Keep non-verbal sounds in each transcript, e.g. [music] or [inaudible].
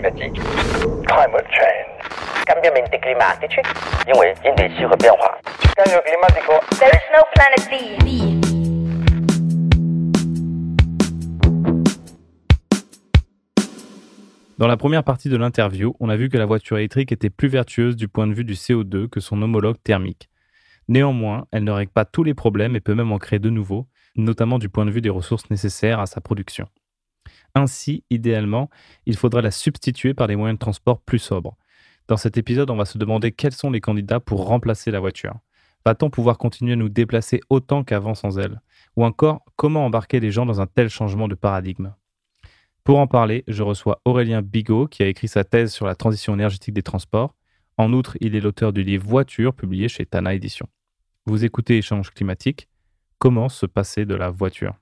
climatique. Climate change. Cambiamenti climatici. 因为应对气候变化。Cambio climatico. There is no planet B. Dans la première partie de l'interview, on a vu que la voiture électrique était plus vertueuse du point de vue du CO2 que son homologue thermique. Néanmoins, elle ne règle pas tous les problèmes et peut même en créer de nouveaux, notamment du point de vue des ressources nécessaires à sa production. Ainsi, idéalement, il faudra la substituer par des moyens de transport plus sobres. Dans cet épisode, on va se demander quels sont les candidats pour remplacer la voiture. Va-t-on pouvoir continuer à nous déplacer autant qu'avant sans elle? Ou encore, comment embarquer les gens dans un tel changement de paradigme? Pour en parler, je reçois Aurélien Bigot, qui a écrit sa thèse sur la transition énergétique des transports. En outre, il est l'auteur du livre Voiture, publié chez Tana Édition. Vous écoutez Échange climatique. Comment se passer de la voiture?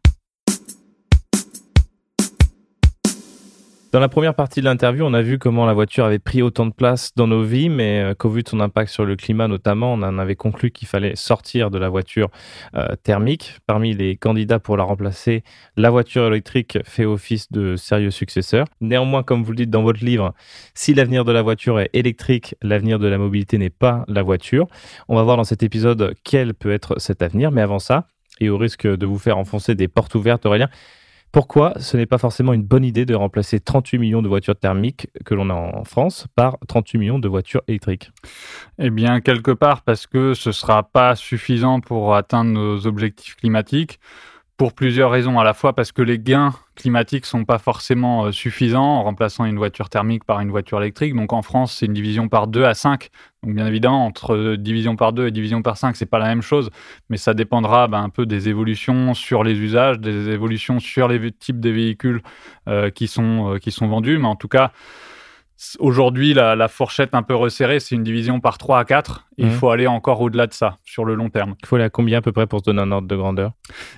Dans la première partie de l'interview, on a vu comment la voiture avait pris autant de place dans nos vies, mais euh, qu'au vu de son impact sur le climat notamment, on en avait conclu qu'il fallait sortir de la voiture euh, thermique. Parmi les candidats pour la remplacer, la voiture électrique fait office de sérieux successeur. Néanmoins, comme vous le dites dans votre livre, si l'avenir de la voiture est électrique, l'avenir de la mobilité n'est pas la voiture. On va voir dans cet épisode quel peut être cet avenir, mais avant ça, et au risque de vous faire enfoncer des portes ouvertes, Aurélien, pourquoi ce n'est pas forcément une bonne idée de remplacer 38 millions de voitures thermiques que l'on a en France par 38 millions de voitures électriques? Eh bien, quelque part parce que ce ne sera pas suffisant pour atteindre nos objectifs climatiques pour plusieurs raisons. À la fois parce que les gains climatiques sont pas forcément euh, suffisants en remplaçant une voiture thermique par une voiture électrique. Donc en France, c'est une division par 2 à 5. Donc bien évidemment, entre euh, division par 2 et division par 5, c'est pas la même chose, mais ça dépendra ben, un peu des évolutions sur les usages, des évolutions sur les types de véhicules euh, qui, sont, qui sont vendus. Mais en tout cas, Aujourd'hui, la, fourchette un peu resserrée, c'est une division par 3 à 4. il mmh. faut aller encore au-delà de ça sur le long terme. Il faut aller à combien à peu près pour se donner un ordre de grandeur?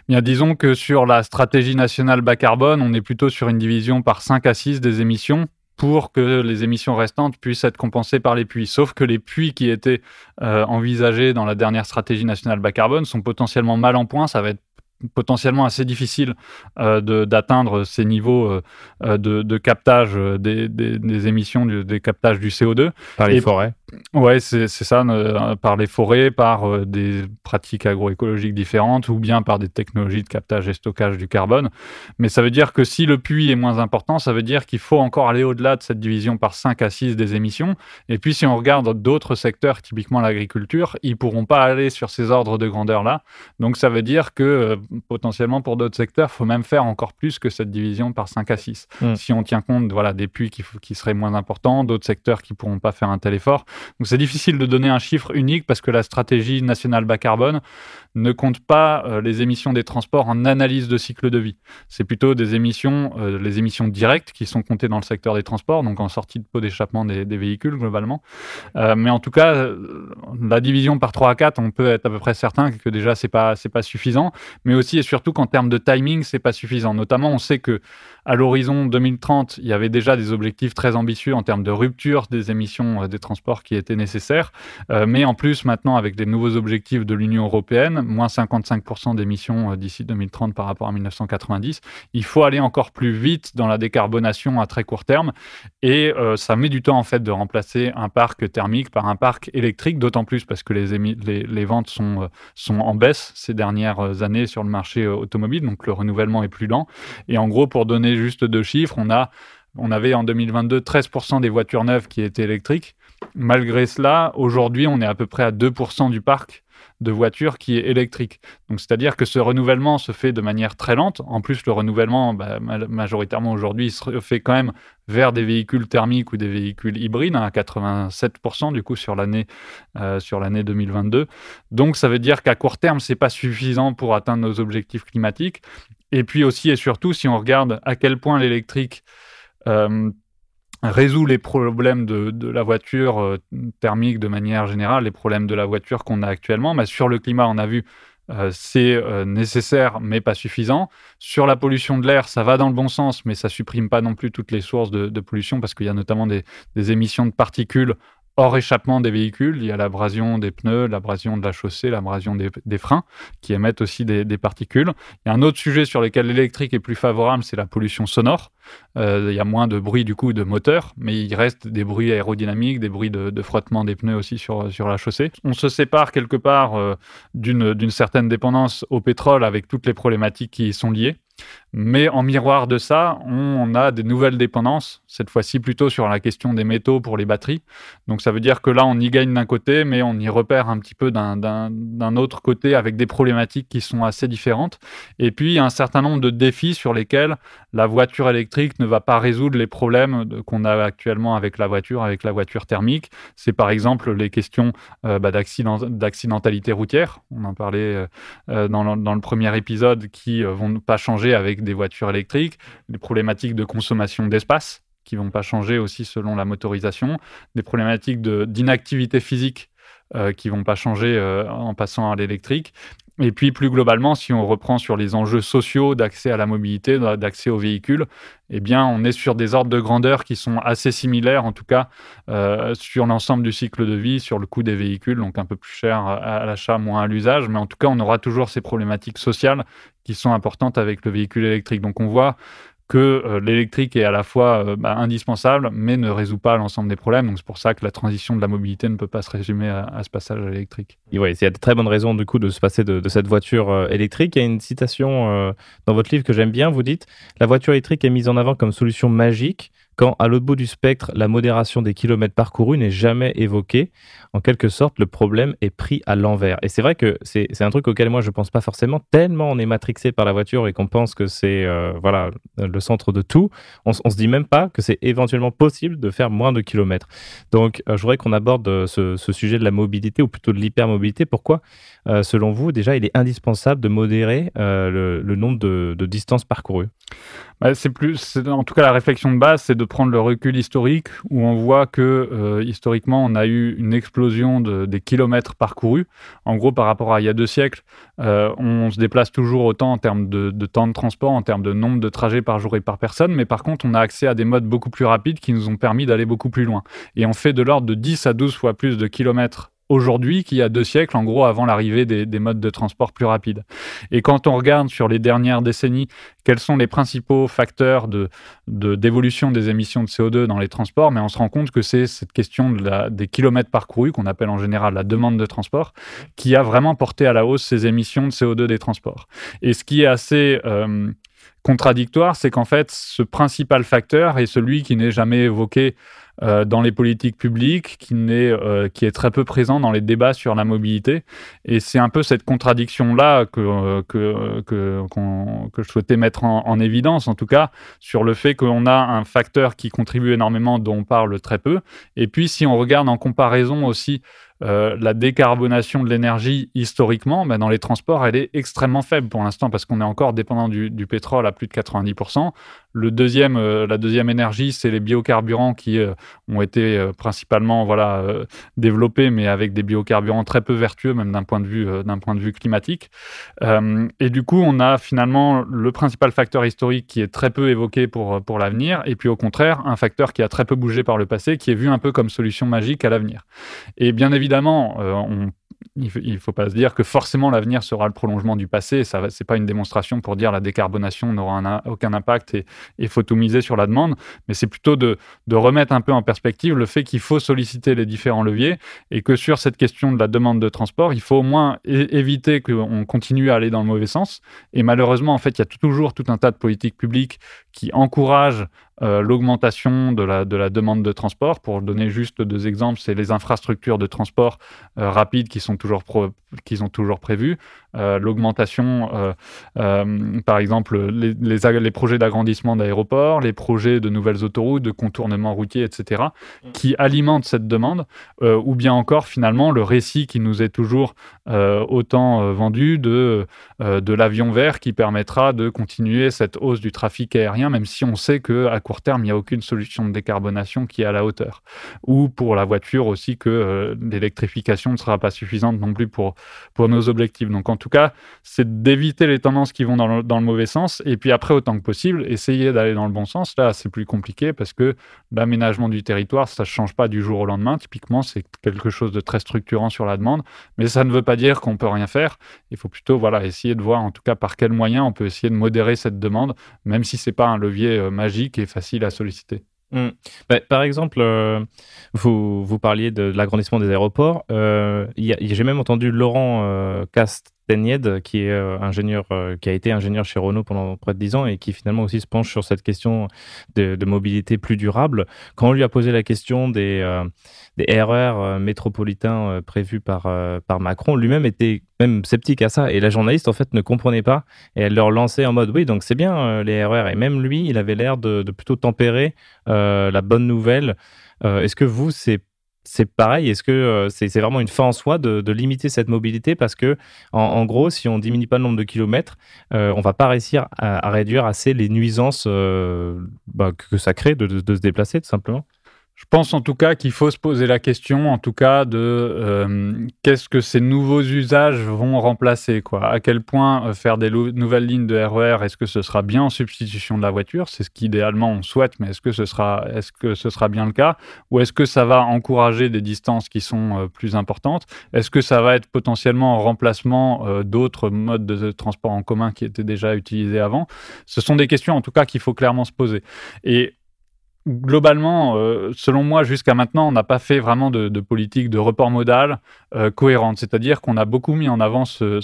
Bien, disons que sur la stratégie nationale bas carbone, on est plutôt sur une division par 5 à 6 des émissions pour que les émissions restantes puissent être compensées par les puits. Sauf que les puits qui étaient euh, envisagés dans la dernière stratégie nationale bas carbone sont potentiellement mal en point. Ça va être potentiellement assez difficile euh, d'atteindre ces niveaux euh, de, captage des, émissions, des captages du CO2. Par les forêts Ouais, c'est ça, par les forêts, par des pratiques agroécologiques différentes ou bien par des technologies de captage et stockage du carbone. Mais ça veut dire que si le puits est moins important, ça veut dire qu'il faut encore aller au-delà de cette division par 5 à 6 des émissions. Et puis si on regarde d'autres secteurs, typiquement l'agriculture, ils pourront pas aller sur ces ordres de grandeur-là. Donc ça veut dire que potentiellement pour d'autres secteurs, il faut même faire encore plus que cette division par 5 à 6. Mm. Si on tient compte voilà, des puits qui, qui seraient moins importants, d'autres secteurs qui ne pourront pas faire un tel effort. Donc c'est difficile de donner un chiffre unique parce que la stratégie nationale bas carbone ne compte pas euh, les émissions des transports en analyse de cycle de vie. C'est plutôt des émissions, euh, les émissions directes qui sont comptées dans le secteur des transports, donc en sortie de pot d'échappement des, véhicules globalement. Euh, mais en tout cas, la division par 3 à 4, on peut être à peu près certain que déjà c'est pas c'est pas suffisant, mais aussi et surtout qu'en termes de timing, c'est pas suffisant. Notamment, on sait que à l'horizon 2030, il y avait déjà des objectifs très ambitieux en termes de rupture des émissions des transports qui étaient nécessaires, mais en plus maintenant avec les nouveaux objectifs de l'Union européenne moins 55% d'émissions euh, d'ici 2030 par rapport à 1990. Il faut aller encore plus vite dans la décarbonation à très court terme et euh, ça met du temps en fait de remplacer un parc thermique par un parc électrique, d'autant plus parce que les, ventes sont, euh, sont en baisse ces dernières années sur le marché automobile, donc le renouvellement est plus lent. Et en gros, pour donner juste deux chiffres, on avait en 2022 13% des voitures neuves qui étaient électriques. Malgré cela, aujourd'hui, on est à peu près à 2% du parc de voitures qui est électrique. C'est-à-dire que ce renouvellement se fait de manière très lente. En plus, le renouvellement, bah, majoritairement aujourd'hui, se fait quand même vers des véhicules thermiques ou des véhicules hybrides, hein, à 87% du coup sur l'année euh, sur l'année 2022. Donc, ça veut dire qu'à court terme, c'est pas suffisant pour atteindre nos objectifs climatiques. Et puis aussi et surtout, si on regarde à quel point l'électrique euh, résout les problèmes de, la voiture euh, thermique de manière générale, les problèmes de la voiture qu'on a actuellement. Mais sur le climat, on a vu euh, c'est euh, nécessaire mais pas suffisant. Sur la pollution de l'air, ça va dans le bon sens, mais ça supprime pas non plus toutes les sources de, pollution parce qu'il y a notamment des, émissions de particules hors échappement des véhicules. Il y a l'abrasion des pneus, l'abrasion de la chaussée, l'abrasion des, des, freins qui émettent aussi des, particules. Il y a un autre sujet sur lequel l'électrique est plus favorable, c'est la pollution sonore. Euh, il y a moins de bruit du coup de moteur, mais il reste des bruits aérodynamiques, des bruits de, de frottement des pneus aussi sur, sur la chaussée. On se sépare quelque part euh, d'une certaine dépendance au pétrole avec toutes les problématiques qui y sont liées. Mais en miroir de ça, on a des nouvelles dépendances, cette fois-ci plutôt sur la question des métaux pour les batteries. Donc ça veut dire que là, on y gagne d'un côté, mais on y repère un petit peu d'un autre côté avec des problématiques qui sont assez différentes. Et puis, il y a un certain nombre de défis sur lesquels la voiture électrique ne va pas résoudre les problèmes qu'on a actuellement avec la voiture, avec la voiture thermique. C'est par exemple les questions euh, bah, d'accidentalité routière. On en parlait euh, euh, dans, le, dans, le, premier épisode qui vont pas changer avec des voitures électriques, les problématiques de consommation d'espace qui vont pas changer aussi selon la motorisation, des problématiques d'inactivité physique euh, qui vont pas changer euh, en passant à l'électrique. Et puis plus globalement, si on reprend sur les enjeux sociaux d'accès à la mobilité, d'accès aux véhicules, eh bien on est sur des ordres de grandeur qui sont assez similaires, en tout cas euh, sur l'ensemble du cycle de vie, sur le coût des véhicules, donc un peu plus cher à l'achat, moins à l'usage, mais en tout cas on aura toujours ces problématiques sociales qui sont importantes avec le véhicule électrique. Donc on voit que euh, l'électrique est à la fois euh, bah, indispensable, mais ne résout pas l'ensemble des problèmes. Donc c'est pour ça que la transition de la mobilité ne peut pas se résumer à, ce passage à l'électrique. Il y a de très bonnes raisons du coup de se passer de, cette voiture euh, électrique. Il y a une citation dans votre livre que j'aime bien. Vous dites la voiture électrique est mise en avant comme solution magique quand à l'autre bout du spectre, la modération des kilomètres parcourus n'est jamais évoquée. En quelque sorte, le problème est pris à l'envers. Et c'est vrai que c'est un truc auquel moi je ne pense pas forcément, tellement on est matrixé par la voiture et qu'on pense que c'est euh, voilà le centre de tout. On, ne se dit même pas que c'est éventuellement possible de faire moins de kilomètres. Donc euh, je voudrais qu'on aborde euh, ce, sujet de la mobilité ou plutôt de l'hypermobilité. Pourquoi, selon vous, déjà, il est indispensable de modérer le, nombre de distances parcourues? Bah, c'est plus, en tout cas, la réflexion de base, c'est de prendre le recul historique où on voit que euh, historiquement, on a eu une explosion de, des kilomètres parcourus. En gros, par rapport à il y a deux siècles, euh, on se déplace toujours autant en termes de, de, temps de transport, en termes de nombre de trajets par jour et par personne, mais par contre, on a accès à des modes beaucoup plus rapides qui nous ont permis d'aller beaucoup plus loin. Et on fait de l'ordre de 10 à 12 fois plus de kilomètres aujourd'hui qu'il y a deux siècles, en gros, avant l'arrivée des, modes de transport plus rapides. Et quand on regarde sur les dernières décennies quels sont les principaux facteurs de, d'évolution des émissions de CO2 dans les transports, mais on se rend compte que c'est cette question des kilomètres parcourus, qu'on appelle en général la demande de transport, qui a vraiment porté à la hausse ces émissions de CO2 des transports. Et ce qui est assez... Euh, contradictoire, c'est qu'en fait, ce principal facteur est celui qui n'est jamais évoqué euh, dans les politiques publiques, qui, euh, qui est très peu présent dans les débats sur la mobilité. Et c'est un peu cette contradiction-là que, euh, que, que, que, je souhaitais mettre en, en, évidence, en tout cas, sur le fait qu'on a un facteur qui contribue énormément, dont on parle très peu. Et puis, si on regarde en comparaison aussi la décarbonation de l'énergie historiquement, ben, dans les transports, elle est extrêmement faible pour l'instant parce qu'on est encore dépendant du, pétrole à plus de 90%. Le deuxième, euh, la deuxième énergie, c'est les biocarburants qui euh, ont été principalement voilà, développés, mais avec des biocarburants très peu vertueux, même d'un point, de vue, point de vue climatique. et du coup, on a finalement le principal facteur historique qui est très peu évoqué pour, pour l'avenir, et puis au contraire, un facteur qui a très peu bougé par le passé, qui est vu un peu comme solution magique à l'avenir. Et bien évidemment, euh, il ne faut pas se dire que forcément l'avenir sera le prolongement du passé. Ce n'est pas une démonstration pour dire la décarbonation n'aura aucun impact et il faut tout miser sur la demande, mais c'est plutôt de, remettre un peu en perspective le fait qu'il faut solliciter les différents leviers et que sur cette question de la demande de transport, il faut au moins éviter qu'on continue à aller dans le mauvais sens. Et malheureusement, en fait, il y a toujours tout un tas de politiques publiques qui encouragent euh, l'augmentation de la, de la demande de transport. Pour donner juste deux exemples, c'est les infrastructures de transport euh, rapide qui sont toujours, qui sont toujours prévues. Euh, l'augmentation, euh, par exemple, les, les, projets d'agrandissement d'aéroports, les projets de nouvelles autoroutes, de contournement routier, etc., mm. qui alimentent cette demande, ou bien encore finalement le récit qui nous est toujours autant vendu de, de l'avion vert qui permettra de continuer cette hausse du trafic aérien, même si on sait que à court terme, il n'y a aucune solution de décarbonation qui est à la hauteur. Ou pour la voiture aussi que euh, l'électrification ne sera pas suffisante non plus pour, pour nos objectifs. Donc en tout cas, c'est d'éviter les tendances qui vont dans le, dans le, mauvais sens et puis après, autant que possible, essayer d'aller dans le bon sens. Là, c'est plus compliqué parce que l'aménagement du territoire, ça ne change pas du jour au lendemain. Typiquement, c'est quelque chose de très structurant sur la demande, mais ça ne veut pas dire qu'on peut rien faire. Il faut plutôt voilà, essayer de voir en tout cas par quels moyens on peut essayer de modérer cette demande, même si ce n'est pas un levier euh, magique et facile à solliciter. Mmh. Par exemple, euh, vous, vous parliez de, l'agrandissement des aéroports. Euh, j'ai même entendu Laurent euh, Cast qui est euh, ingénieur, euh, qui a été ingénieur chez Renault pendant près de 10 ans et qui finalement aussi se penche sur cette question de, mobilité plus durable. Quand on lui a posé la question des, euh, des RER métropolitains prévus par, par Macron, lui-même était même sceptique à ça. Et la journaliste, en fait, ne comprenait pas. Et elle leur lançait en mode, oui, donc c'est bien les RER. Et même lui, il avait l'air de, plutôt tempérer la bonne nouvelle. Est-ce que vous, c'est c'est pareil. Est-ce que euh, c'est vraiment une fin en soi de, limiter cette mobilité parce que, en, gros, si on diminue pas le nombre de kilomètres, euh, on va pas réussir à, réduire assez les nuisances euh, bah, que ça crée de, se déplacer, tout simplement je pense en tout cas qu'il faut se poser la question, en tout cas, de euh, qu'est-ce que ces nouveaux usages vont remplacer, quoi. À quel point euh, faire des nouvelles lignes de RER, e est-ce que ce sera bien en substitution de la voiture? C'est ce qu'idéalement on souhaite, mais est-ce que ce sera, est-ce que ce sera bien le cas? Ou est-ce que ça va encourager des distances qui sont euh, plus importantes? Est-ce que ça va être potentiellement en remplacement d'autres modes de transport en commun qui étaient déjà utilisés avant? Ce sont des questions, en tout cas, qu'il faut clairement se poser. Et globalement, euh, selon moi, jusqu'à maintenant, on n'a pas fait vraiment de, politique de report modal euh, cohérente. C'est-à-dire qu'on a beaucoup mis en avant ce,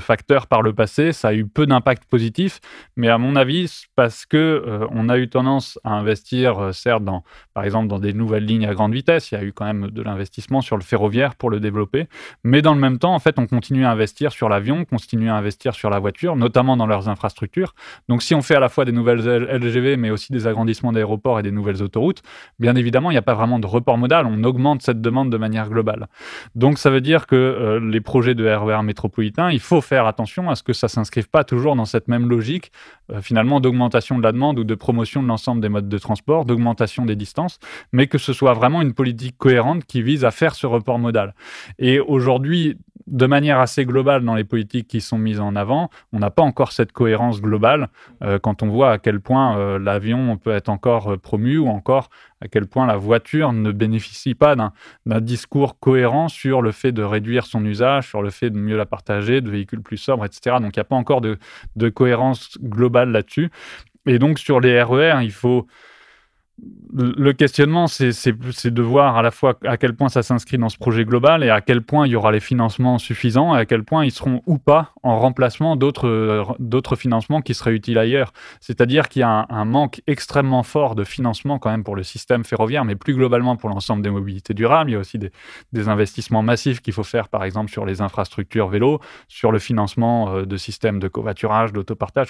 facteur par le passé. Ça a eu peu d'impact positif, mais à mon avis, parce que euh, on a eu tendance à investir, certes, dans, par exemple, dans des nouvelles lignes à grande vitesse. Il y a eu quand même de l'investissement sur le ferroviaire pour le développer, mais dans le même temps, en fait, on continue à investir sur l'avion, on continue à investir sur la voiture, notamment dans leurs infrastructures. Donc, si on fait à la fois des nouvelles LGV, mais aussi des agrandissements d'aéroports des nouvelles autoroutes, bien évidemment, il n'y a pas vraiment de report modal. On augmente cette demande de manière globale. Donc, ça veut dire que euh, les projets de RER e métropolitain, il faut faire attention à ce que ça ne s'inscrive pas toujours dans cette même logique, euh, finalement, d'augmentation de la demande ou de promotion de l'ensemble des modes de transport, d'augmentation des distances, mais que ce soit vraiment une politique cohérente qui vise à faire ce report modal. Et aujourd'hui, de manière assez globale dans les politiques qui sont mises en avant, on n'a pas encore cette cohérence globale euh, quand on voit à quel point euh, l'avion peut être encore euh, promu ou encore à quel point la voiture ne bénéficie pas d'un discours cohérent sur le fait de réduire son usage, sur le fait de mieux la partager, de véhicules plus sobres, etc. Donc il n'y a pas encore de, de cohérence globale là-dessus. Et donc sur les RER, il faut le questionnement, c'est de voir à la fois à quel point ça s'inscrit dans ce projet global et à quel point il y aura les financements suffisants et à quel point ils seront ou pas en remplacement d'autres financements qui seraient utiles ailleurs. C'est-à-dire qu'il y a un, manque extrêmement fort de financement quand même pour le système ferroviaire, mais plus globalement pour l'ensemble des mobilités durables. Il y a aussi des, investissements massifs qu'il faut faire, par exemple, sur les infrastructures vélo, sur le financement euh, de systèmes de covoiturage, d'autopartage,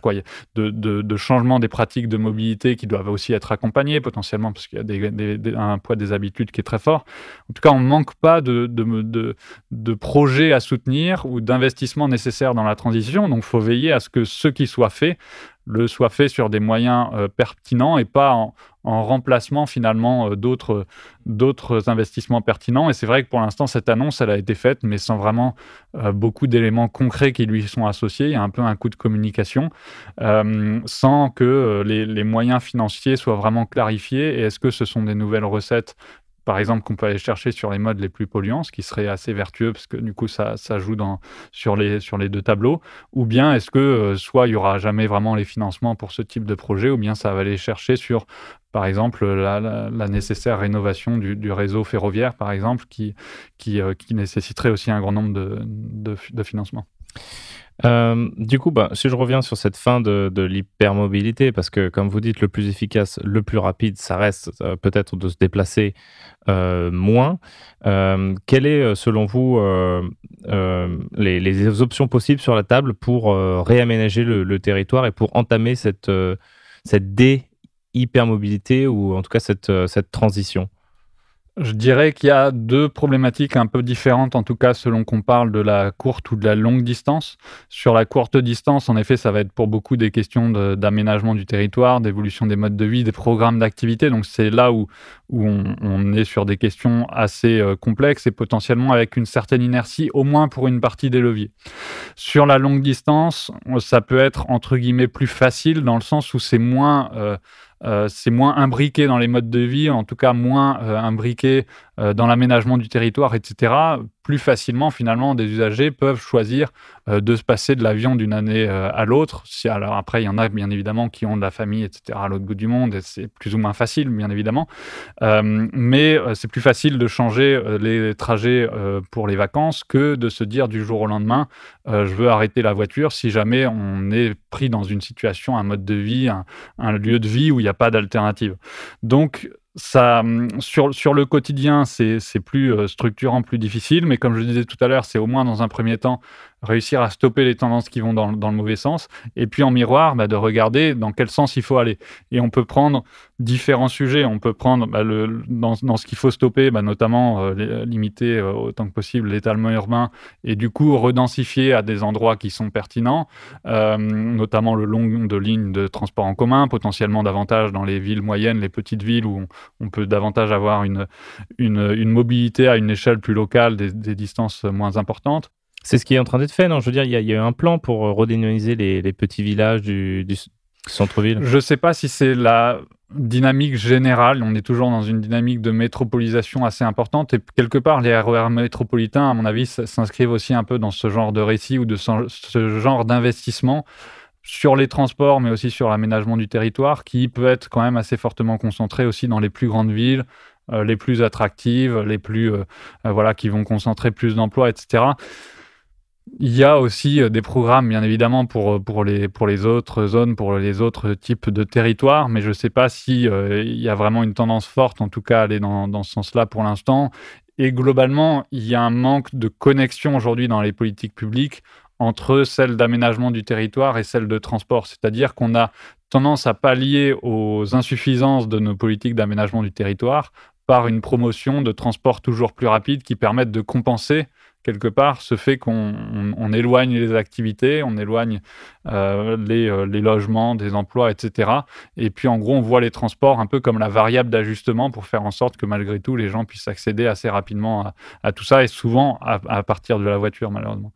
de, de, de changement des pratiques de mobilité qui doivent aussi être accompagnés potentiellement parce qu'il y a un poids des habitudes qui est très fort. En tout cas, on ne manque pas de, de, projets à soutenir ou d'investissements nécessaires dans la transition. Donc, il faut veiller à ce que ce qui soit fait le soit fait sur des moyens euh, pertinents et pas en, remplacement finalement euh, d'autres, investissements pertinents. Et c'est vrai que pour l'instant, cette annonce, elle a été faite, mais sans vraiment euh, beaucoup d'éléments concrets qui lui sont associés. Il y a un peu un coup de communication, sans que les, les, moyens financiers soient vraiment clarifiés. Et est-ce que ce sont des nouvelles recettes par exemple, qu'on peut aller chercher sur les modes les plus polluants, ce qui serait assez vertueux parce que du coup, ça, joue sur, les, deux tableaux. Ou bien est-ce que euh, soit il n'y aura jamais vraiment les financements pour ce type de projet, ou bien ça va aller chercher sur, par exemple, la, nécessaire rénovation du, réseau ferroviaire, par exemple, euh, qui nécessiterait aussi un grand nombre de financements. Euh, du coup, bah, si je reviens sur cette fin de, l'hypermobilité, parce que comme vous dites, le plus efficace, le plus rapide, ça reste euh, peut-être de se déplacer euh, moins. quelles est, selon vous, les, options possibles sur la table pour réaménager le, territoire et pour entamer cette, cette dé-hypermobilité ou en tout cas cette transition? Je dirais qu'il y a deux problématiques un peu différentes, en tout cas selon qu'on parle de la courte ou de la longue distance. Sur la courte distance, en effet, ça va être pour beaucoup des questions d'aménagement du territoire, d'évolution des modes de vie, des programmes d'activité. Donc c'est là où, on, est sur des questions assez euh, complexes et potentiellement avec une certaine inertie, au moins pour une partie des leviers. Sur la longue distance, ça peut être entre guillemets plus facile dans le sens où c'est moins... Euh, c'est moins imbriqué dans les modes de vie, en tout cas moins euh, imbriqué euh, dans l'aménagement du territoire, etc plus facilement, finalement, des usagers peuvent choisir euh, de se passer de l'avion d'une année euh, à l'autre. Alors après, il y en a bien évidemment qui ont de la famille, etc., à l'autre bout du monde, et c'est plus ou moins facile, bien évidemment. Euh, mais c'est plus facile de changer les trajets pour les vacances que de se dire du jour au lendemain, je veux arrêter la voiture si jamais on est pris dans une situation, un mode de vie, un, un lieu de vie où il n'y a pas d'alternative. Donc, ça, hum, sur, sur le quotidien, c'est plus euh, structurant, plus difficile, mais comme je disais tout à l'heure, c'est au moins dans un premier temps réussir à stopper les tendances qui vont dans, le mauvais sens, et puis en miroir, bah, de regarder dans quel sens il faut aller. Et on peut prendre différents sujets. On peut prendre bah, dans, ce qu'il faut stopper, bah, notamment euh, limiter euh, autant que possible l'étalement urbain, et du coup redensifier à des endroits qui sont pertinents, euh, notamment le long de lignes de transport en commun, potentiellement davantage dans les villes moyennes, les petites villes où on, peut davantage avoir une, une, mobilité à une échelle plus locale, des distances moins importantes. C'est ce qui est en train d'être fait, non? Je veux dire, il y, a, eu un plan pour euh, redynamiser les, petits villages du, centre-ville. Je ne sais pas si c'est la dynamique générale. On est toujours dans une dynamique de métropolisation assez importante. Et quelque part, les RER métropolitains, à mon avis, s'inscrivent aussi un peu dans ce genre de récit ou de ce genre d'investissement sur les transports, mais aussi sur l'aménagement du territoire, qui peut être quand même assez fortement concentré aussi dans les plus grandes villes, euh, les plus attractives, les plus, euh, voilà, qui vont concentrer plus d'emplois, etc. Il y a aussi euh, des programmes, bien évidemment, pour, euh, pour, les, pour les autres zones, pour les autres types de territoires, mais je ne sais pas s'il euh, y a vraiment une tendance forte, en tout cas, à aller dans, dans ce sens-là pour l'instant. Et globalement, il y a un manque de connexion aujourd'hui dans les politiques publiques entre celle d'aménagement du territoire et celle de transport. C'est-à-dire qu'on a tendance à pallier aux insuffisances de nos politiques d'aménagement du territoire par une promotion de transports toujours plus rapides qui permettent de compenser quelque part ce fait qu'on éloigne les activités, on éloigne euh, euh, les, logements, des emplois, etc. Et puis en gros, on voit les transports un peu comme la variable d'ajustement pour faire en sorte que malgré tout, les gens puissent accéder assez rapidement à, tout ça et souvent à, partir de la voiture, malheureusement.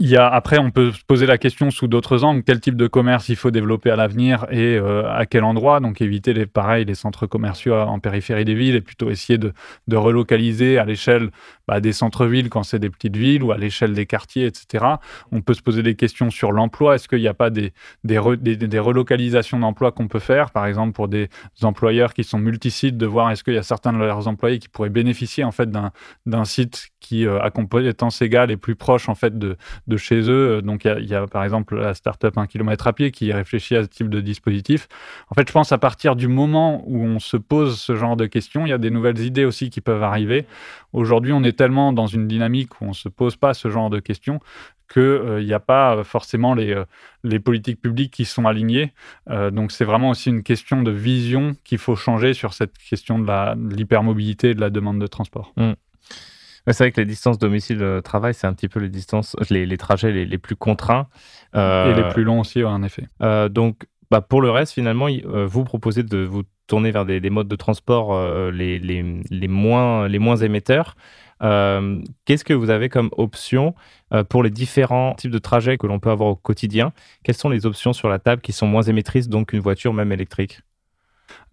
Il y a, après, on peut se poser la question sous d'autres angles, quel type de commerce il faut développer à l'avenir et euh, à quel endroit? Donc éviter les pareils, les centres commerciaux en périphérie des villes et plutôt essayer de, relocaliser à l'échelle bah, des centres-villes quand c'est des petites villes ou à l'échelle des quartiers, etc. On peut se poser des questions sur l'emploi. Est-ce qu'il n'y a pas des, relocalisations d'emplois qu'on peut faire, par exemple pour des employeurs qui sont multisites, de voir est-ce qu'il y a certains de leurs employés qui pourraient bénéficier en fait d'un site qui, euh, à compétence égale, est plus proche en fait de, de chez eux. Donc il y, a par exemple la startup 1 km à pied qui réfléchit à ce type de dispositif. En fait, je pense à partir du moment où on se pose ce genre de questions, il y a des nouvelles idées aussi qui peuvent arriver. Aujourd'hui, on est tellement dans une dynamique où on ne se pose pas ce genre de questions qu'il n'y euh, a pas forcément les, euh, les, politiques publiques qui sont alignées. donc c'est vraiment aussi une question de vision qu'il faut changer sur cette question de l'hypermobilité et de la demande de transport. Mmh c'est vrai que les distances domicile-travail, c'est un petit peu les distances, les, trajets les, plus contraints. Euh, et les plus longs aussi, en effet. Euh, donc, bah, pour le reste, finalement, euh, vous proposez de vous tourner vers des, modes de transport les, les, moins, les moins émetteurs. Qu'est-ce que vous avez comme option pour les différents types de trajets que l'on peut avoir au quotidien? Quelles sont les options sur la table qui sont moins émettrices, donc une voiture même électrique?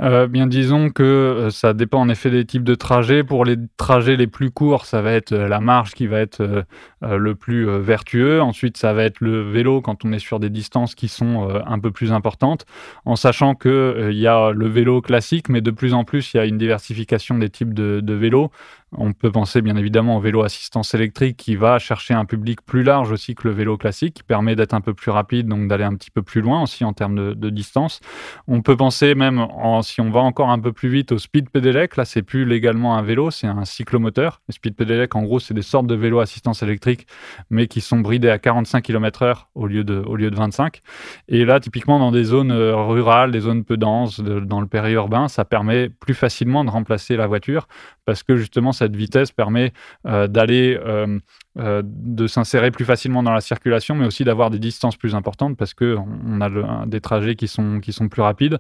Euh, bien disons que euh, ça dépend en effet des types de trajets. Pour les trajets les plus courts, ça va être euh, la marche qui va être le plus vertueux. Ensuite, ça va être le vélo quand on est sur des distances qui sont un peu plus importantes, en sachant que il y a le vélo classique, mais de plus en plus il y a une diversification des types de, de vélos. On peut penser bien évidemment au vélo assistance électrique qui va chercher un public plus large aussi que le vélo classique, qui permet d'être un peu plus rapide, donc d'aller un petit peu plus loin aussi en termes de, distance. On peut penser même, en, si on va encore un peu plus vite, au speed pedelec. Là, c'est plus légalement un vélo, c'est un cyclomoteur. Le speed pedelec, en gros, c'est des sortes de vélos assistance électrique, mais qui sont bridés à 45 km/h au lieu de, au lieu de 25. Et là, typiquement dans des zones euh, rurales, des zones peu denses, dans le périurbain, ça permet plus facilement de remplacer la voiture parce que justement cette vitesse permet euh, d'aller euh, euh, de s'insérer plus facilement dans la circulation, mais aussi d'avoir des distances plus importantes parce que on a des trajets qui sont qui sont plus rapides.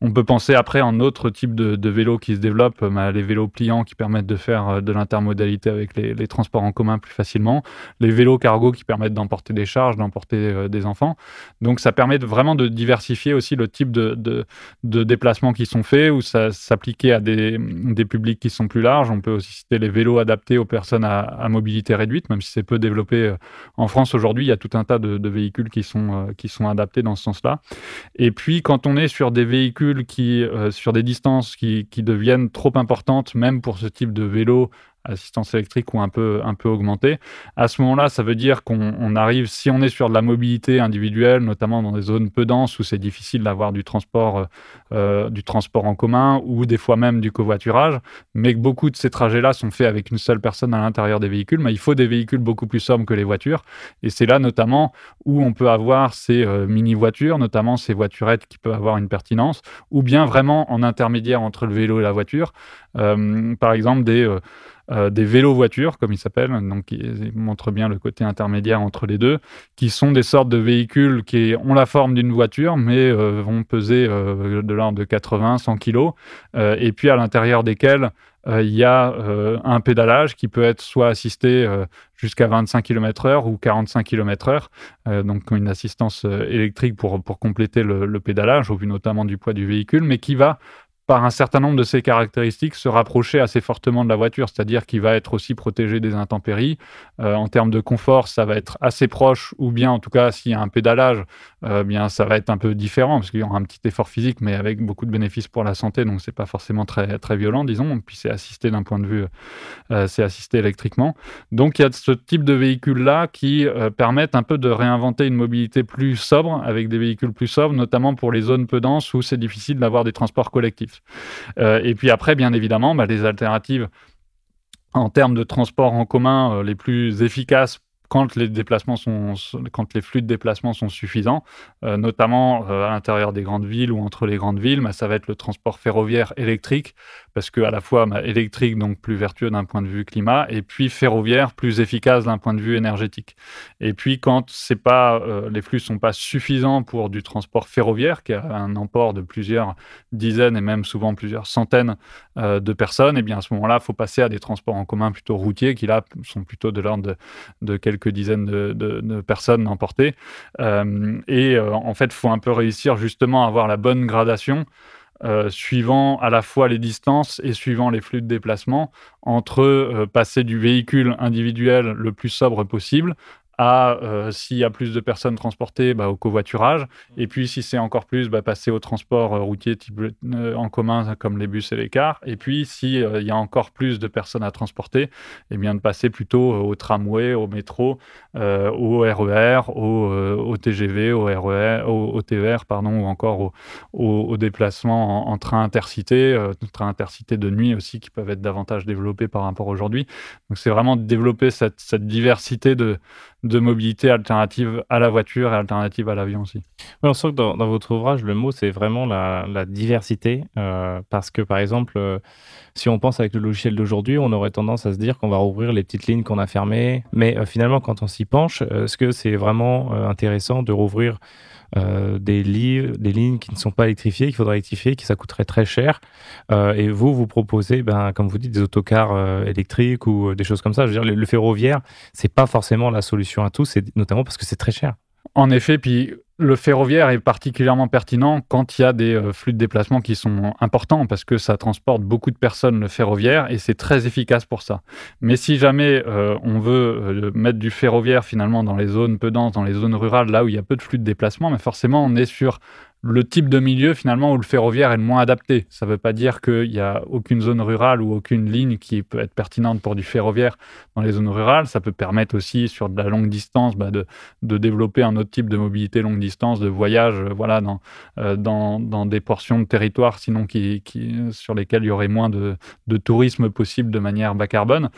On peut penser après en autre type de, de vélos qui se développent, bah, les vélos pliants qui permettent de faire de l'intermodalité avec les, transports en commun plus facilement, les vélos cargo qui permettent d'emporter des charges, d'emporter des enfants. Donc ça permet vraiment de diversifier aussi le type de, de, déplacements qui sont faits ou s'appliquer à des, des publics qui sont plus on peut aussi citer les vélos adaptés aux personnes à, mobilité réduite, même si c'est peu développé euh, en France aujourd'hui. Il y a tout un tas de, véhicules qui sont, euh, qui sont adaptés dans ce sens-là. Et puis, quand on est sur des véhicules qui, euh, sur des distances qui, qui deviennent trop importantes, même pour ce type de vélo assistance électrique ou un peu, un peu augmentée. À ce moment-là, ça veut dire qu'on arrive, si on est sur de la mobilité individuelle, notamment dans des zones peu denses où c'est difficile d'avoir du transport, euh, euh, du transport en commun ou des fois même du covoiturage, mais que beaucoup de ces trajets-là sont faits avec une seule personne à l'intérieur des véhicules, mais il faut des véhicules beaucoup plus sobres que les voitures. Et c'est là notamment où on peut avoir ces euh, mini-voitures, notamment ces voiturettes qui peuvent avoir une pertinence, ou bien vraiment en intermédiaire entre le vélo et la voiture. par exemple, des euh, des vélos-voitures, comme ils s'appellent, donc qui montrent bien le côté intermédiaire entre les deux, qui sont des sortes de véhicules qui ont la forme d'une voiture, mais euh, vont peser euh, de l'ordre de 80-100 kg, et puis à l'intérieur desquels il y a un pédalage qui peut être soit assisté jusqu'à 25 km/h ou 45 km/h, donc une assistance électrique pour, pour compléter le, le, pédalage, au vu notamment du poids du véhicule, mais qui va par un certain nombre de ses caractéristiques, se rapprocher assez fortement de la voiture, c'est-à-dire qu'il va être aussi protégé des intempéries. Euh, en termes de confort, ça va être assez proche, ou bien en tout cas, s'il y a un pédalage, euh, bien ça va être un peu différent, parce qu'il y aura un petit effort physique, mais avec beaucoup de bénéfices pour la santé, donc c'est pas forcément très, violent, disons. Puis c'est assisté d'un point de vue, euh, c'est assisté électriquement. Donc il y a ce type de véhicules-là qui permettent un peu de réinventer une mobilité plus sobre, avec des véhicules plus sobres, notamment pour les zones peu denses où c'est difficile d'avoir des transports collectifs. Euh, et puis après, bien évidemment, bah, les alternatives en termes de transport en commun euh, les plus efficaces quand les flux de déplacement sont suffisants, euh, notamment à l'intérieur des grandes villes ou entre les grandes villes, bah, ça va être le transport ferroviaire électrique, parce que à la fois bah, électrique donc plus vertueux d'un point de vue climat, et puis ferroviaire plus efficace d'un point de vue énergétique. Et puis quand c'est pas, euh, les flux sont pas suffisants pour du transport ferroviaire, qui a un emport de plusieurs dizaines et même souvent plusieurs centaines de personnes, et bien à ce moment-là, faut passer à des transports en commun plutôt routiers, qui là sont plutôt de l'ordre de, quelques dizaines de, personnes emportées. Euh, et euh, en fait, faut un peu réussir justement à avoir la bonne gradation. Euh, suivant à la fois les distances et suivant les flux de déplacement, entre passer du véhicule individuel le plus sobre possible à, euh, s'il y a plus de personnes transportées, bah, au covoiturage. Et puis, si c'est encore plus, bah, passer au transport euh, routier type, euh, en commun, comme les bus et les cars. Et puis, s'il il y a encore plus de personnes à transporter, eh bien, de passer plutôt au tramway, au métro, au RER, au, TGV, au, RER, au, TER, pardon, ou encore au, au, déplacement en, train intercité, train intercité de nuit aussi, qui peuvent être davantage développés par rapport aujourd'hui. Donc, c'est vraiment de développer cette diversité de de mobilité alternative à la voiture et alternative à l'avion aussi. on sent que dans, votre ouvrage, le mot, c'est vraiment la, diversité, euh, parce que par exemple, euh, si on pense avec le logiciel d'aujourd'hui, on aurait tendance à se dire qu'on va rouvrir les petites lignes qu'on a fermées, mais euh, finalement, quand on s'y penche, est-ce que c'est vraiment intéressant de rouvrir euh, des, lignes qui ne sont pas électrifiées, qu'il faudrait électrifier, qui ça coûterait très cher. Euh, et vous, vous proposez, ben, comme vous dites, des autocars euh, électriques ou des choses comme ça. Je veux dire, le, le ferroviaire, c'est pas forcément la solution à tout, c'est notamment parce que c'est très cher. En effet, puis le ferroviaire est particulièrement pertinent quand il y a des euh, flux de déplacement qui sont importants parce que ça transporte beaucoup de personnes le ferroviaire et c'est très efficace pour ça. Mais si jamais euh, on veut euh, mettre du ferroviaire finalement dans les zones peu denses, dans les zones rurales, là où il y a peu de flux de déplacement, mais forcément on est sur le type de milieu finalement où le ferroviaire est le moins adapté. Ça ne veut pas dire qu'il n'y a aucune zone rurale ou aucune ligne qui peut être pertinente pour du ferroviaire dans les zones rurales. Ça peut permettre aussi sur de la longue distance bah, de, de, développer un autre type de mobilité longue distance, de voyage euh, voilà, dans, euh, dans, dans, des portions de territoire sinon qui, qui, sur lesquelles il y aurait moins de, de tourisme possible de manière bas carbone.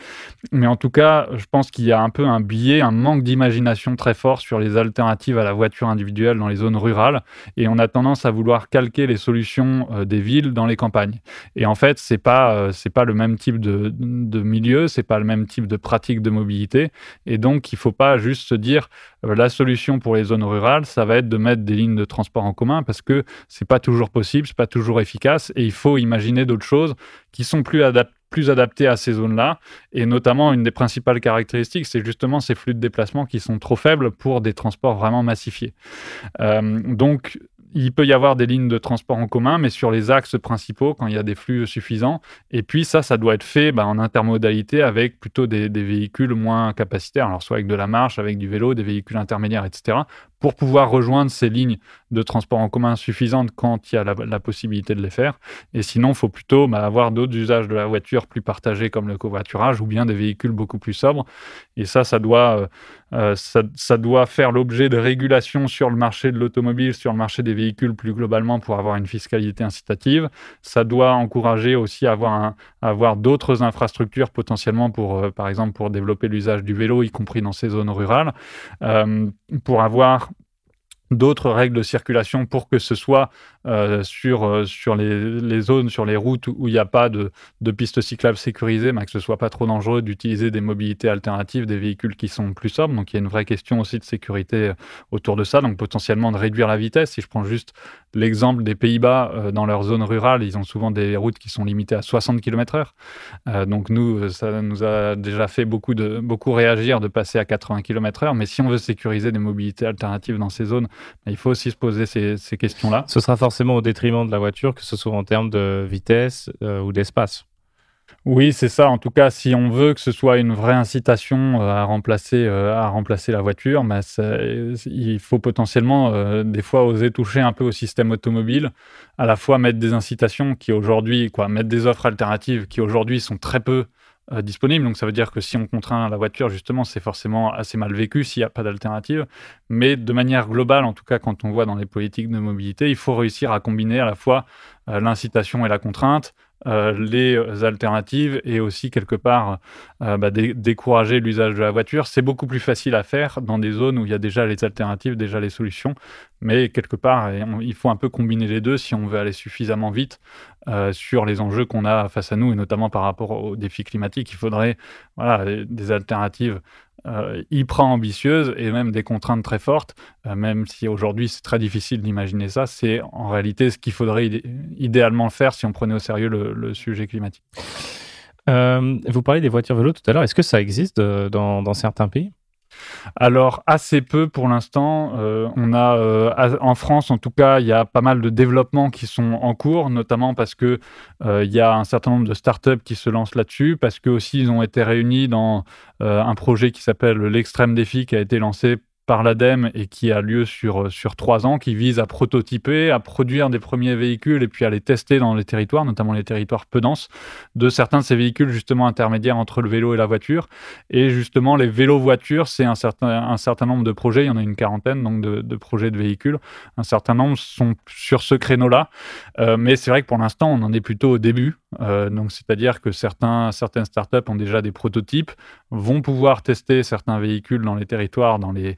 Mais en tout cas, je pense qu'il y a un peu un biais, un manque d'imagination très fort sur les alternatives à la voiture individuelle dans les zones rurales. Et on a tendance à vouloir calquer les solutions euh, des villes dans les campagnes. Et en fait, c'est pas euh, c'est pas le même type de, de milieu, c'est pas le même type de pratique de mobilité. Et donc, il faut pas juste se dire euh, la solution pour les zones rurales, ça va être de mettre des lignes de transport en commun parce que c'est pas toujours possible, c'est pas toujours efficace. Et il faut imaginer d'autres choses qui sont plus adaptées plus adapté à ces zones-là. Et notamment, une des principales caractéristiques, c'est justement ces flux de déplacement qui sont trop faibles pour des transports vraiment massifiés. Donc, il peut y avoir des lignes de transport en commun, mais sur les axes principaux, quand il y a des flux suffisants. Et puis ça, ça doit être fait bah, en intermodalité avec plutôt des, des, véhicules moins capacitaires, alors soit avec de la marche, avec du vélo, des véhicules intermédiaires, etc., pour pouvoir rejoindre ces lignes de transport en commun suffisantes quand il y a la, possibilité de les faire. Et sinon, il faut plutôt bah, avoir d'autres usages de la voiture plus partagés comme le covoiturage ou bien des véhicules beaucoup plus sobres. Et ça, ça doit, euh, euh, ça, doit faire l'objet de régulation sur le marché de l'automobile, sur le marché des véhicules plus globalement pour avoir une fiscalité incitative. Ça doit encourager aussi à avoir, avoir d'autres infrastructures potentiellement pour, euh, par exemple, pour développer l'usage du vélo, y compris dans ces zones rurales, pour avoir d'autres règles de circulation pour que ce soit euh, sur, euh, les, zones, sur les routes où il n'y a pas de, de, pistes cyclables sécurisées, mais que ce soit pas trop dangereux d'utiliser des mobilités alternatives, des véhicules qui sont plus sobres. Donc il y a une vraie question aussi de sécurité euh, autour de ça, donc potentiellement de réduire la vitesse. Si je prends juste l'exemple des Pays-Bas, dans leur zone rurale, ils ont souvent des routes qui sont limitées à 60 km/h. donc nous, ça nous a déjà fait beaucoup, de, beaucoup réagir de passer à 80 km/h, mais si on veut sécuriser des mobilités alternatives dans ces zones, il faut aussi se poser ces, questions-là. Ce sera forcément au détriment de la voiture, que ce soit en termes de vitesse euh, ou d'espace. Oui, c'est ça. En tout cas, si on veut que ce soit une vraie incitation euh, à remplacer, euh, à remplacer la voiture, bah, il faut potentiellement des fois oser toucher un peu au système automobile, à la fois mettre des incitations qui aujourd'hui, quoi, mettre des offres alternatives qui aujourd'hui sont très peu euh, disponible. Donc ça veut dire que si on contraint la voiture, justement, c'est forcément assez mal vécu s'il n'y a pas d'alternative. Mais de manière globale, en tout cas quand on voit dans les politiques de mobilité, il faut réussir à combiner à la fois euh, l'incitation et la contrainte, euh, les alternatives et aussi quelque part euh, bah, décourager l'usage de la voiture. C'est beaucoup plus facile à faire dans des zones où il y a déjà les alternatives, déjà les solutions, mais quelque part il faut un peu combiner les deux si on veut aller suffisamment vite euh, sur les enjeux qu'on a face à nous et notamment par rapport aux défis climatiques. Il faudrait voilà, des alternatives euh, hyper ambitieuse et même des contraintes très fortes, euh, même si aujourd'hui c'est très difficile d'imaginer ça, c'est en réalité ce qu'il faudrait idéalement faire si on prenait au sérieux le, sujet climatique. Euh, vous parlez des voitures vélo tout à l'heure, est-ce que ça existe dans certains pays? Alors, assez peu pour l'instant. Euh, euh, en France, en tout cas, il y a pas mal de développements qui sont en cours, notamment parce que euh, il y a un certain nombre de startups qui se lancent là-dessus, parce que aussi ils ont été réunis dans un projet qui s'appelle l'Extrême Défi, qui a été lancé par l'ADEME et qui a lieu sur, euh, sur trois ans, qui vise à prototyper, à produire des premiers véhicules et puis à les tester dans les territoires, notamment les territoires peu denses, de certains de ces véhicules justement intermédiaires entre le vélo et la voiture. Et justement, les vélos-voitures, c'est un certain, un certain nombre de projets, il y en a une quarantaine donc de, projets de véhicules. Un certain nombre sont sur ce créneau-là. Euh, mais c'est vrai que pour l'instant, on en est plutôt au début. Euh, donc, c'est-à-dire que certains, certaines startups ont déjà des prototypes, vont pouvoir tester certains véhicules dans les territoires dans les,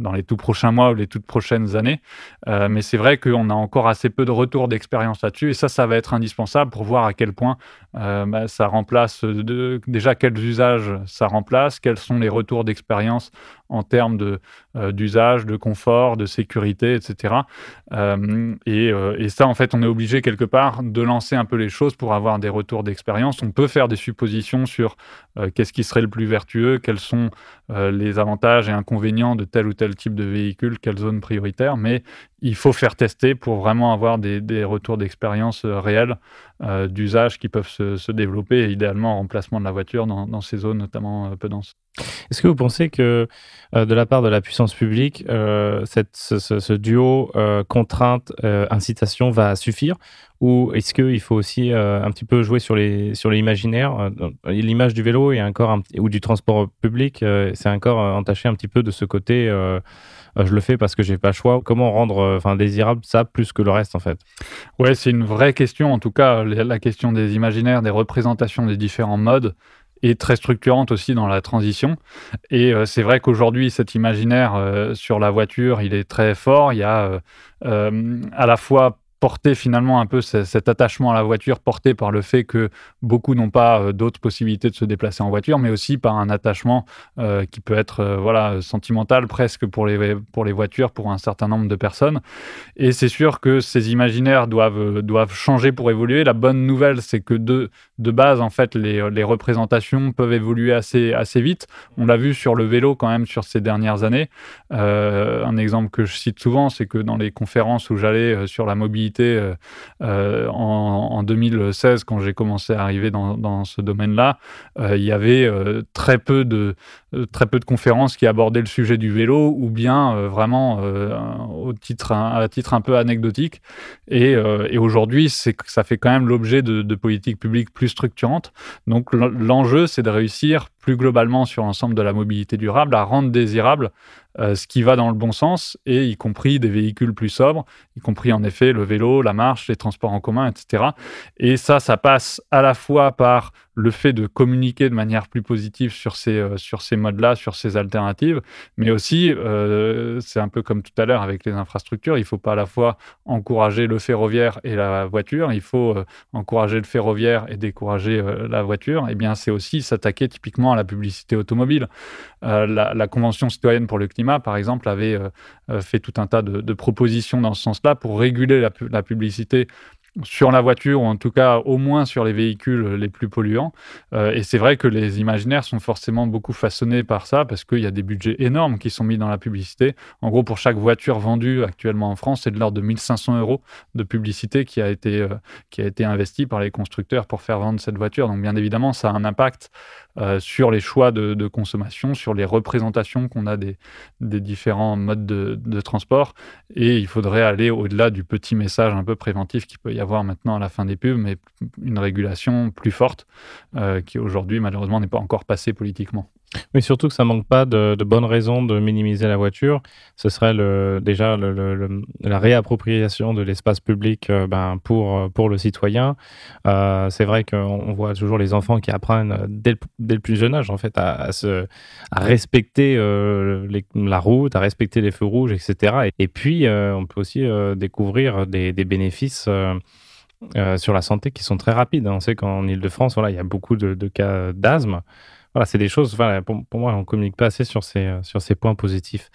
dans les tout prochains mois ou les toutes prochaines années. Euh, mais c'est vrai qu'on a encore assez peu de retours d'expérience là-dessus. Et ça, ça va être indispensable pour voir à quel point euh, bah, ça remplace, de, déjà quels usages ça remplace, quels sont les retours d'expérience en termes de, euh, d'usage, de confort, de sécurité, etc. Et, et, ça, en fait, on est obligé quelque part de lancer un peu les choses pour avoir des retours d'expérience. On peut faire des suppositions sur qu'est-ce qui serait le plus vertueux, quels sont les avantages et inconvénients de tel ou tel type de véhicule, quelle zone prioritaire, mais il faut faire tester pour vraiment avoir des, retours d'expérience euh, réels euh, d'usage qui peuvent se, développer, et idéalement en remplacement de la voiture dans, ces zones notamment peu denses. Est-ce que vous pensez que de la part de la puissance publique, ce, duo contrainte-incitation va suffire? Ou est-ce qu'il faut aussi un petit peu jouer sur sur l'imaginaire L'image du vélo et encore ou du transport public, c'est encore entaché un petit peu de ce côté euh, je le fais parce que j'ai pas le choix. Comment rendre euh, enfin désirable ça plus que le reste en fait? Ouais, c'est une vraie question. En tout cas, la question des imaginaires, des représentations des différents modes est très structurante aussi dans la transition. Et euh, c'est vrai qu'aujourd'hui, cet imaginaire sur la voiture, il est très fort. Il y a à la fois porter finalement un peu cet attachement à la voiture porté par le fait que beaucoup n'ont pas euh, d'autres possibilités de se déplacer en voiture, mais aussi par un attachement euh, qui peut être euh, voilà sentimental presque pour les, pour les voitures pour un certain nombre de personnes. Et c'est sûr que ces imaginaires doivent, doivent changer pour évoluer. La bonne nouvelle, c'est que de, de base, en fait, les, représentations peuvent évoluer assez, vite. On l'a vu sur le vélo quand même sur ces dernières années. un exemple que je cite souvent, c'est que dans les conférences où j'allais sur la mobilité, euh, euh, en, 2016, quand j'ai commencé à arriver dans, ce domaine-là, euh, il y avait très peu de très peu de conférences qui abordaient le sujet du vélo ou bien vraiment au titre à titre un peu anecdotique. Et, aujourd'hui, c'est ça fait quand même l'objet de, de politiques publiques plus structurantes. Donc l'enjeu, c'est de réussir plus globalement sur l'ensemble de la mobilité durable à rendre désirable euh, ce qui va dans le bon sens, et y compris des véhicules plus sobres, y compris en effet le vélo, la marche, les transports en commun, etc. Et ça, ça passe à la fois par le fait de communiquer de manière plus positive sur ces, euh, ces modes-là, sur ces alternatives, mais aussi, euh, c'est un peu comme tout à l'heure avec les infrastructures, il ne faut pas à la fois encourager le ferroviaire et la voiture, il faut encourager le ferroviaire et décourager la voiture. Et eh bien, c'est aussi s'attaquer typiquement à la publicité automobile. La, la, Convention citoyenne pour le climat par exemple, avait euh, euh, fait tout un tas de, propositions dans ce sens-là pour réguler la publicité sur la voiture, ou en tout cas au moins sur les véhicules les plus polluants. Euh, et c'est vrai que les imaginaires sont forcément beaucoup façonnés par ça, parce qu'il y a des budgets énormes qui sont mis dans la publicité. En gros, pour chaque voiture vendue actuellement en France, c'est de l'ordre de 1500 euros de publicité qui a été, euh, qui a été investi par les constructeurs pour faire vendre cette voiture. Donc bien évidemment, ça a un impact euh, sur les choix de, consommation, sur les représentations qu'on a des, différents modes de, transport. Et il faudrait aller au-delà du petit message un peu préventif qui peut y avoir maintenant à la fin des pubs, mais une régulation plus forte euh, qui aujourd'hui malheureusement n'est pas encore passée politiquement. Mais surtout que ça manque pas de, bonnes raisons de minimiser la voiture. Ce serait déjà la réappropriation de l'espace public euh, ben, pour, euh, pour le citoyen. c'est vrai qu'on voit toujours les enfants qui apprennent dès le, plus jeune âge en fait à, respecter la route, à respecter les feux rouges, etc. Et, puis on peut aussi découvrir des, bénéfices euh, sur la santé qui sont très rapides. On sait qu'en Ile-de-France, voilà, il y a beaucoup de, cas d'asthme. Voilà, c'est des choses, pour, moi, on communique pas assez sur ces, euh, points positifs.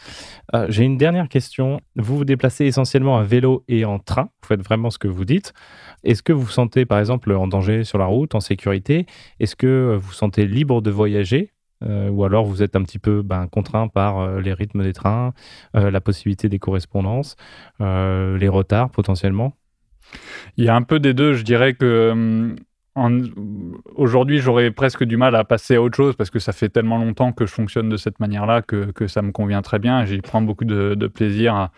Euh, j'ai une dernière question. Vous vous déplacez essentiellement à vélo et en train. Vous faites vraiment ce que vous dites. Est-ce que vous vous sentez, par exemple, en danger sur la route, en sécurité? Est-ce que vous vous sentez libre de voyager? Ou alors vous êtes un petit peu ben, contraint par les rythmes des trains, la possibilité des correspondances, les retards potentiellement? Il y a un peu des deux. Je dirais que hum, aujourd'hui, j'aurais presque du mal à passer à autre chose parce que ça fait tellement longtemps que je fonctionne de cette manière-là que, ça me convient très bien. J'y prends beaucoup de, plaisir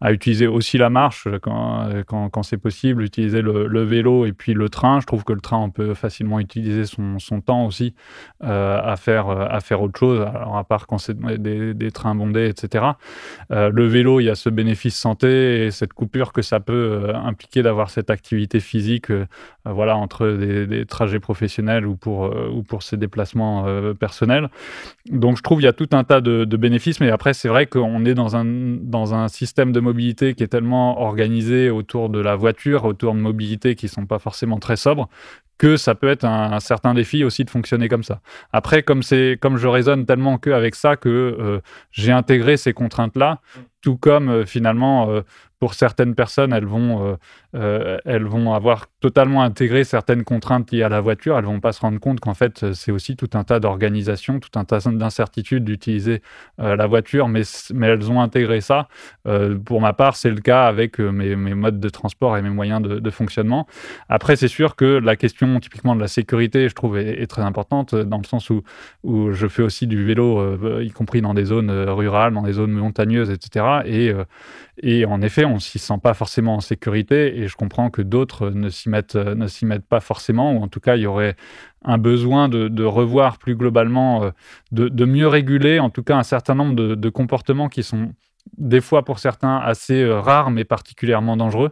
à utiliser aussi la marche quand, quand, c'est possible, utiliser le, vélo et puis le train. Je trouve que le train, on peut facilement utiliser son, son temps aussi euh, à, faire, à faire autre chose, alors à part quand c'est des, des, trains bondés, etc. Euh, le vélo, il y a ce bénéfice santé et cette coupure que ça peut euh, impliquer d'avoir cette activité physique voilà, entre des, trajets professionnels ou pour, ou pour ses déplacements personnels. Donc je trouve qu'il y a tout un tas de, de bénéfices, mais après c'est vrai qu'on est dans un, dans un système de mobilité qui est tellement organisée autour de la voiture, autour de mobilités qui sont pas forcément très sobres, que ça peut être un, certain défi aussi de fonctionner comme ça. Après, comme c'est comme je raisonne tellement que avec ça que euh, j'ai intégré ces contraintes là, tout comme euh, finalement euh, pour certaines personnes, elles vont, elles vont avoir totalement intégré certaines contraintes liées à la voiture. Elles vont pas se rendre compte qu'en fait, c'est aussi tout un tas d'organisations, tout un tas d'incertitudes d'utiliser la voiture, mais, mais elles ont intégré ça. pour ma part, c'est le cas avec mes, modes de transport et mes moyens de, fonctionnement. Après, c'est sûr que la question typiquement de la sécurité, je trouve, est, très importante dans le sens où, où je fais aussi du vélo, y compris dans des zones rurales, dans des zones montagneuses, etc. Et, et en effet, on s'y sent pas forcément en sécurité et je comprends que d'autres ne s'y mettent, mettent pas forcément, ou en tout cas, il y aurait un besoin de, revoir plus globalement, euh, de, mieux réguler, en tout cas, un certain nombre de, comportements qui sont des fois pour certains assez euh, rares mais particulièrement dangereux.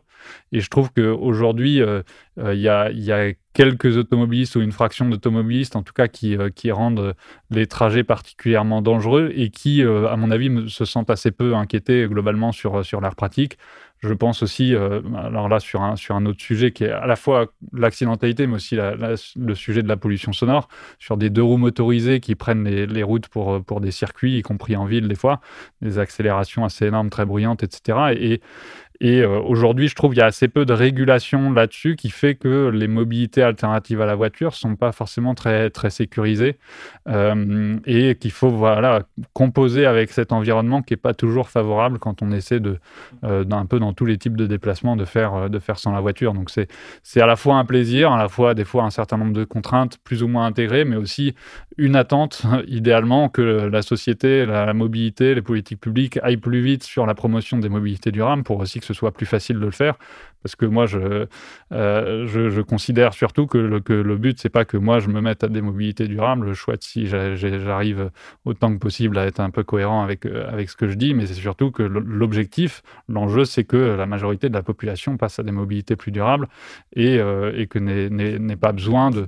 Et je trouve qu'aujourd'hui, euh, il y, a, y, a, quelques automobilistes ou une fraction d'automobilistes en tout cas qui, qui rendent les trajets particulièrement dangereux et qui, à mon avis, se sentent assez peu inquiétés globalement sur, sur leur pratique. Je pense aussi, euh, alors là, sur un, autre sujet qui est à la fois l'accidentalité, mais aussi le sujet de la pollution sonore, sur des deux roues motorisées qui prennent les, routes pour, pour des circuits, y compris en ville des fois, des accélérations assez énormes, très bruyantes, etc. Et, et euh, aujourd'hui, je trouve qu'il y a assez peu de régulation là-dessus qui fait que les mobilités alternatives à la voiture sont pas forcément très, très sécurisées euh, et qu'il faut voilà, composer avec cet environnement qui n'est pas toujours favorable quand on essaie de, euh, d'un peu dans tous les types de déplacements, de faire, de faire sans la voiture. Donc c'est, c'est à la fois un plaisir, à la fois des fois un certain nombre de contraintes plus ou moins intégrées, mais aussi une attente, [laughs] idéalement, que la société, la, la mobilité, les politiques publiques aillent plus vite sur la promotion des mobilités durables pour aussi que soit plus facile de le faire. Parce que moi, je, euh, je, considère surtout que le, que le but, c'est pas que moi, je me mette à des mobilités durables. Je chouette si j'arrive autant que possible à être un peu cohérent avec, euh, avec ce que je dis, mais c'est surtout que l'objectif, l'enjeu, c'est que la majorité de la population passe à des mobilités plus durables et, euh, et que n'ait pas besoin de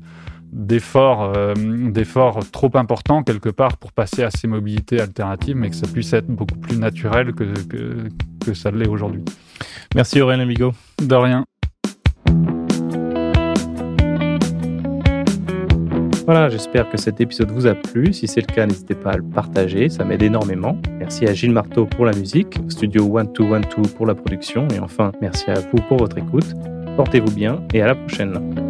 d'efforts d'efforts trop importants quelque part pour passer à ces mobilités alternatives, mais que ça puisse être beaucoup plus naturel que, que, que ça l'est aujourd'hui. Merci Aurélien Amigo. De rien. Voilà, j'espère que cet épisode vous a plu. Si c'est le cas, n'hésitez pas à le partager, ça m'aide énormément. Merci à Gilles Marteau pour la musique, Studio 1212 pour la production, et enfin, merci à vous pour votre écoute. Portez-vous bien et à la prochaine.